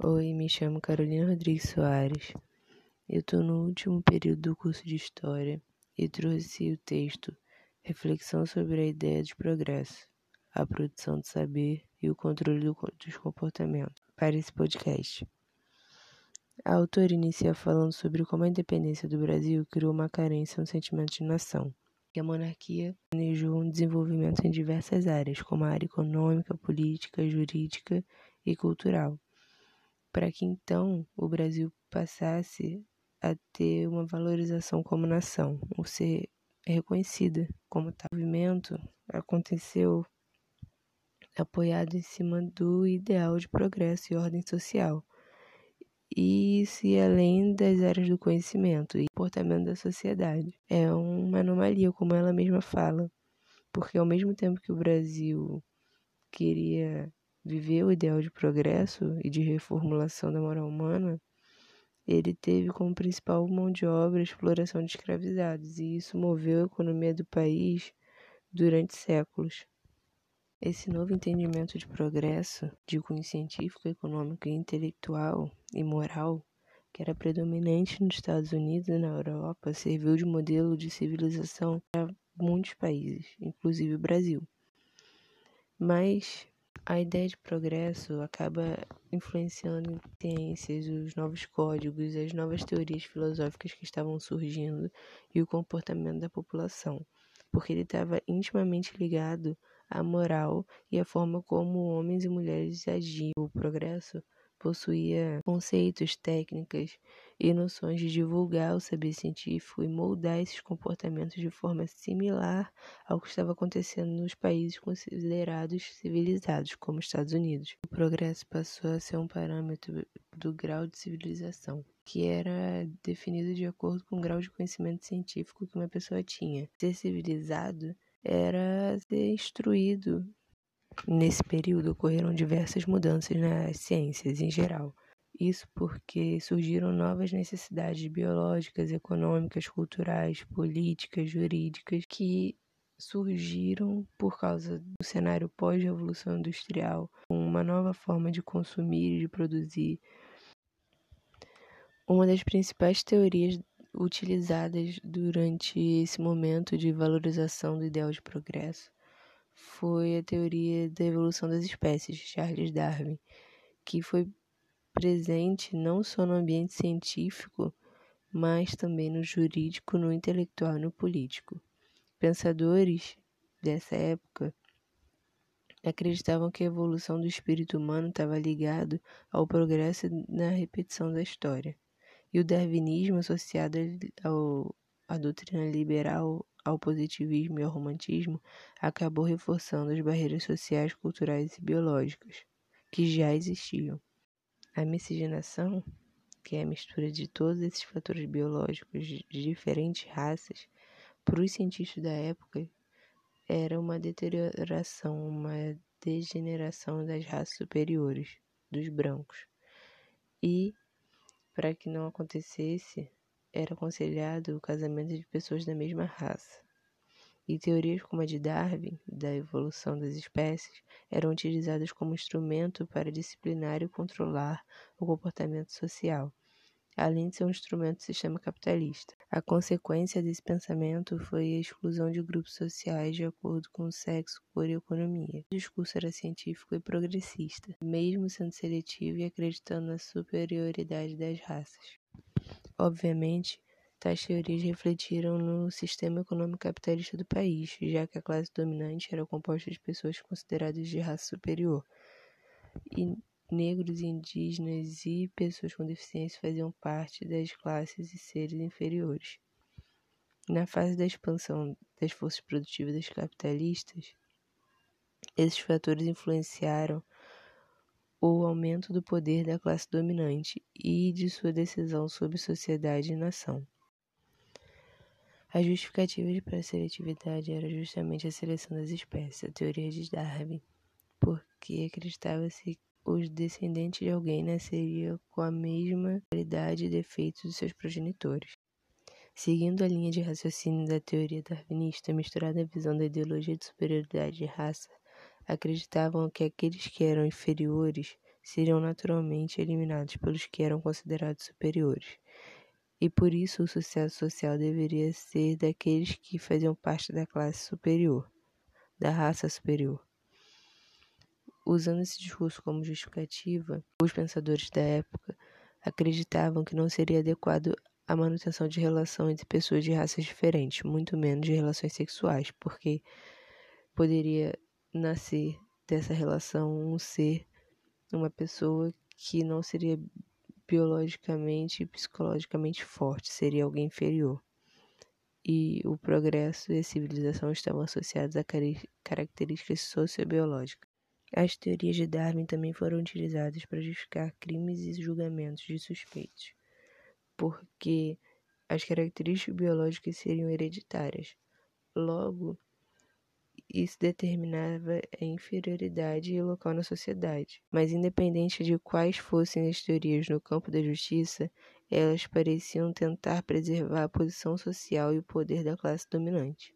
Oi, me chamo Carolina Rodrigues Soares. Eu estou no último período do curso de História e trouxe o texto Reflexão sobre a ideia de progresso, a produção de saber e o controle do, dos comportamentos para esse podcast. A autora inicia falando sobre como a independência do Brasil criou uma carência no sentimento de nação, que a monarquia planejou um desenvolvimento em diversas áreas, como a área econômica, política, jurídica e cultural para que então o Brasil passasse a ter uma valorização como nação, ou ser reconhecida como tal. O movimento aconteceu apoiado em cima do ideal de progresso e ordem social. E ia além das áreas do conhecimento e comportamento da sociedade. É uma anomalia, como ela mesma fala, porque ao mesmo tempo que o Brasil queria viver o ideal de progresso e de reformulação da moral humana, ele teve como principal mão de obra a exploração de escravizados, e isso moveu a economia do país durante séculos. Esse novo entendimento de progresso, de cunho científico, econômico, intelectual e moral, que era predominante nos Estados Unidos e na Europa, serviu de modelo de civilização para muitos países, inclusive o Brasil. Mas a ideia de progresso acaba influenciando em ciências, os novos códigos, as novas teorias filosóficas que estavam surgindo e o comportamento da população, porque ele estava intimamente ligado à moral e à forma como homens e mulheres agiam. O progresso possuía conceitos, técnicas e noções de divulgar o saber científico e moldar esses comportamentos de forma similar ao que estava acontecendo nos países considerados civilizados, como os Estados Unidos. O progresso passou a ser um parâmetro do grau de civilização, que era definido de acordo com o grau de conhecimento científico que uma pessoa tinha. Ser civilizado era ser instruído Nesse período ocorreram diversas mudanças nas ciências em geral. Isso porque surgiram novas necessidades biológicas, econômicas, culturais, políticas, jurídicas que surgiram por causa do cenário pós-revolução industrial, uma nova forma de consumir e de produzir. Uma das principais teorias utilizadas durante esse momento de valorização do ideal de progresso foi a teoria da evolução das espécies de Charles Darwin, que foi presente não só no ambiente científico, mas também no jurídico, no intelectual e no político. Pensadores dessa época acreditavam que a evolução do espírito humano estava ligado ao progresso na repetição da história. E o darwinismo associado ao, à doutrina liberal ao positivismo e ao romantismo, acabou reforçando as barreiras sociais, culturais e biológicas que já existiam. A miscigenação, que é a mistura de todos esses fatores biológicos de diferentes raças, para os cientistas da época, era uma deterioração, uma degeneração das raças superiores, dos brancos. E, para que não acontecesse, era aconselhado o casamento de pessoas da mesma raça. E teorias como a de Darwin, da evolução das espécies, eram utilizadas como instrumento para disciplinar e controlar o comportamento social, além de ser um instrumento do sistema capitalista. A consequência desse pensamento foi a exclusão de grupos sociais de acordo com o sexo, cor e economia. O discurso era científico e progressista, mesmo sendo seletivo e acreditando na superioridade das raças. Obviamente, tais teorias refletiram no sistema econômico capitalista do país, já que a classe dominante era composta de pessoas consideradas de raça superior, e negros, indígenas e pessoas com deficiência faziam parte das classes e seres inferiores. Na fase da expansão das forças produtivas capitalistas, esses fatores influenciaram o aumento do poder da classe dominante e de sua decisão sobre sociedade e nação. A justificativa para a seletividade era justamente a seleção das espécies, a teoria de Darwin, porque acreditava-se que os descendentes de alguém nasceriam com a mesma qualidade e defeitos dos seus progenitores. Seguindo a linha de raciocínio da teoria darwinista, misturada à visão da ideologia de superioridade de raça, acreditavam que aqueles que eram inferiores seriam naturalmente eliminados pelos que eram considerados superiores. E por isso o sucesso social deveria ser daqueles que faziam parte da classe superior, da raça superior. Usando esse discurso como justificativa, os pensadores da época acreditavam que não seria adequado a manutenção de relação entre pessoas de raças diferentes, muito menos de relações sexuais, porque poderia nascer dessa relação um ser, uma pessoa que não seria biologicamente e psicologicamente forte, seria alguém inferior. E o progresso e a civilização estavam associados a características sociobiológicas. As teorias de Darwin também foram utilizadas para justificar crimes e julgamentos de suspeitos, porque as características biológicas seriam hereditárias. Logo, isso determinava a inferioridade e local na sociedade. Mas, independente de quais fossem as teorias no campo da justiça, elas pareciam tentar preservar a posição social e o poder da classe dominante.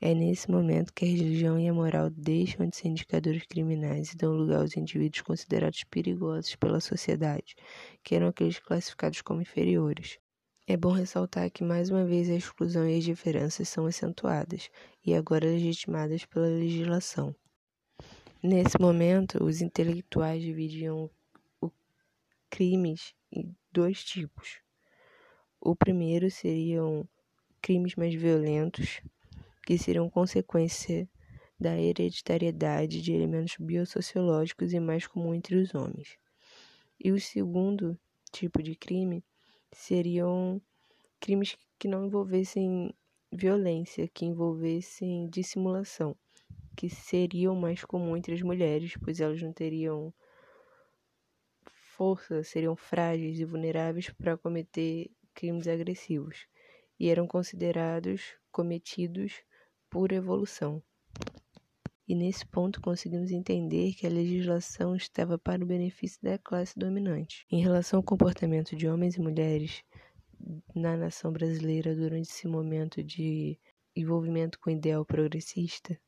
É nesse momento que a religião e a moral deixam de ser indicadores criminais e dão lugar aos indivíduos considerados perigosos pela sociedade, que eram aqueles classificados como inferiores. É bom ressaltar que, mais uma vez, a exclusão e as diferenças são acentuadas e agora legitimadas pela legislação. Nesse momento, os intelectuais dividiam os crimes em dois tipos. O primeiro seriam crimes mais violentos, que seriam consequência da hereditariedade de elementos biosociológicos e mais comum entre os homens. E o segundo tipo de crime seriam crimes que não envolvessem violência, que envolvessem dissimulação, que seriam mais comum entre as mulheres, pois elas não teriam força, seriam frágeis e vulneráveis para cometer crimes agressivos e eram considerados cometidos por evolução. E nesse ponto conseguimos entender que a legislação estava para o benefício da classe dominante. Em relação ao comportamento de homens e mulheres na nação brasileira durante esse momento de envolvimento com o ideal progressista,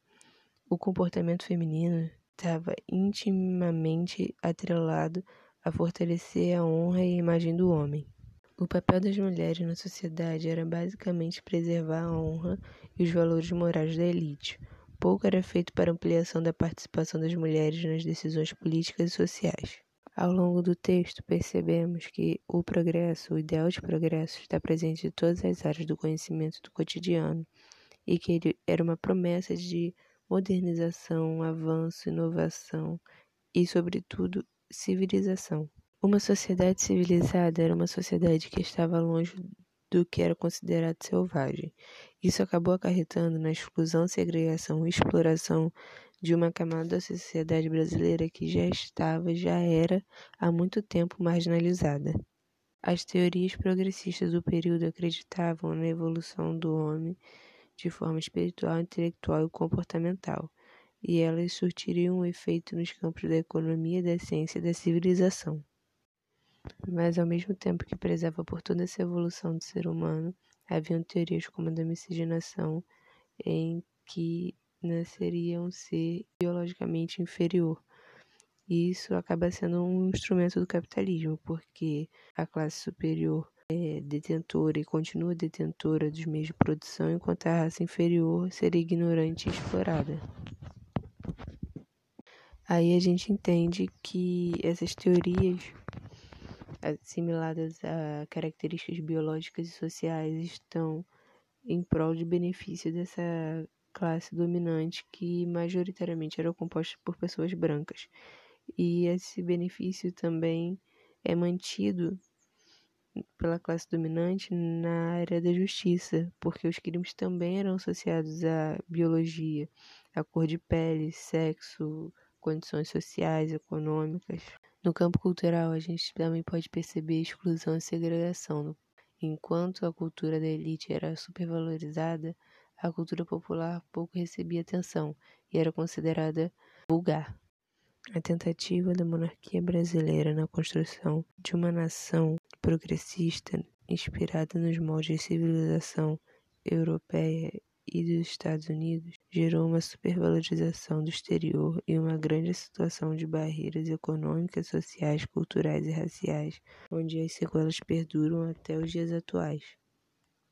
o comportamento feminino estava intimamente atrelado a fortalecer a honra e a imagem do homem. O papel das mulheres na sociedade era basicamente preservar a honra e os valores morais da elite. Pouco era feito para ampliação da participação das mulheres nas decisões políticas e sociais. Ao longo do texto, percebemos que o progresso, o ideal de progresso, está presente em todas as áreas do conhecimento do cotidiano e que ele era uma promessa de modernização, avanço, inovação e, sobretudo, civilização. Uma sociedade civilizada era uma sociedade que estava longe do que era considerado selvagem. Isso acabou acarretando na exclusão, segregação e exploração de uma camada da sociedade brasileira que já estava, já era há muito tempo marginalizada. As teorias progressistas do período acreditavam na evolução do homem de forma espiritual, intelectual e comportamental, e elas surtiriam um efeito nos campos da economia, da ciência e da civilização mas ao mesmo tempo que prezava por toda essa evolução do ser humano, haviam teorias como a da miscigenação, em que nasceria um ser biologicamente inferior. E isso acaba sendo um instrumento do capitalismo, porque a classe superior é detentora e continua detentora dos meios de produção, enquanto a raça inferior seria ignorante e explorada. Aí a gente entende que essas teorias assimiladas a características biológicas e sociais estão em prol de benefício dessa classe dominante que majoritariamente era composta por pessoas brancas. E esse benefício também é mantido pela classe dominante na área da justiça, porque os crimes também eram associados à biologia, à cor de pele, sexo, condições sociais, econômicas. No campo cultural, a gente também pode perceber exclusão e segregação. Enquanto a cultura da elite era supervalorizada, a cultura popular pouco recebia atenção e era considerada vulgar. A tentativa da monarquia brasileira na construção de uma nação progressista inspirada nos moldes de civilização europeia e dos Estados Unidos gerou uma supervalorização do exterior e uma grande situação de barreiras econômicas, sociais, culturais e raciais, onde as sequelas perduram até os dias atuais.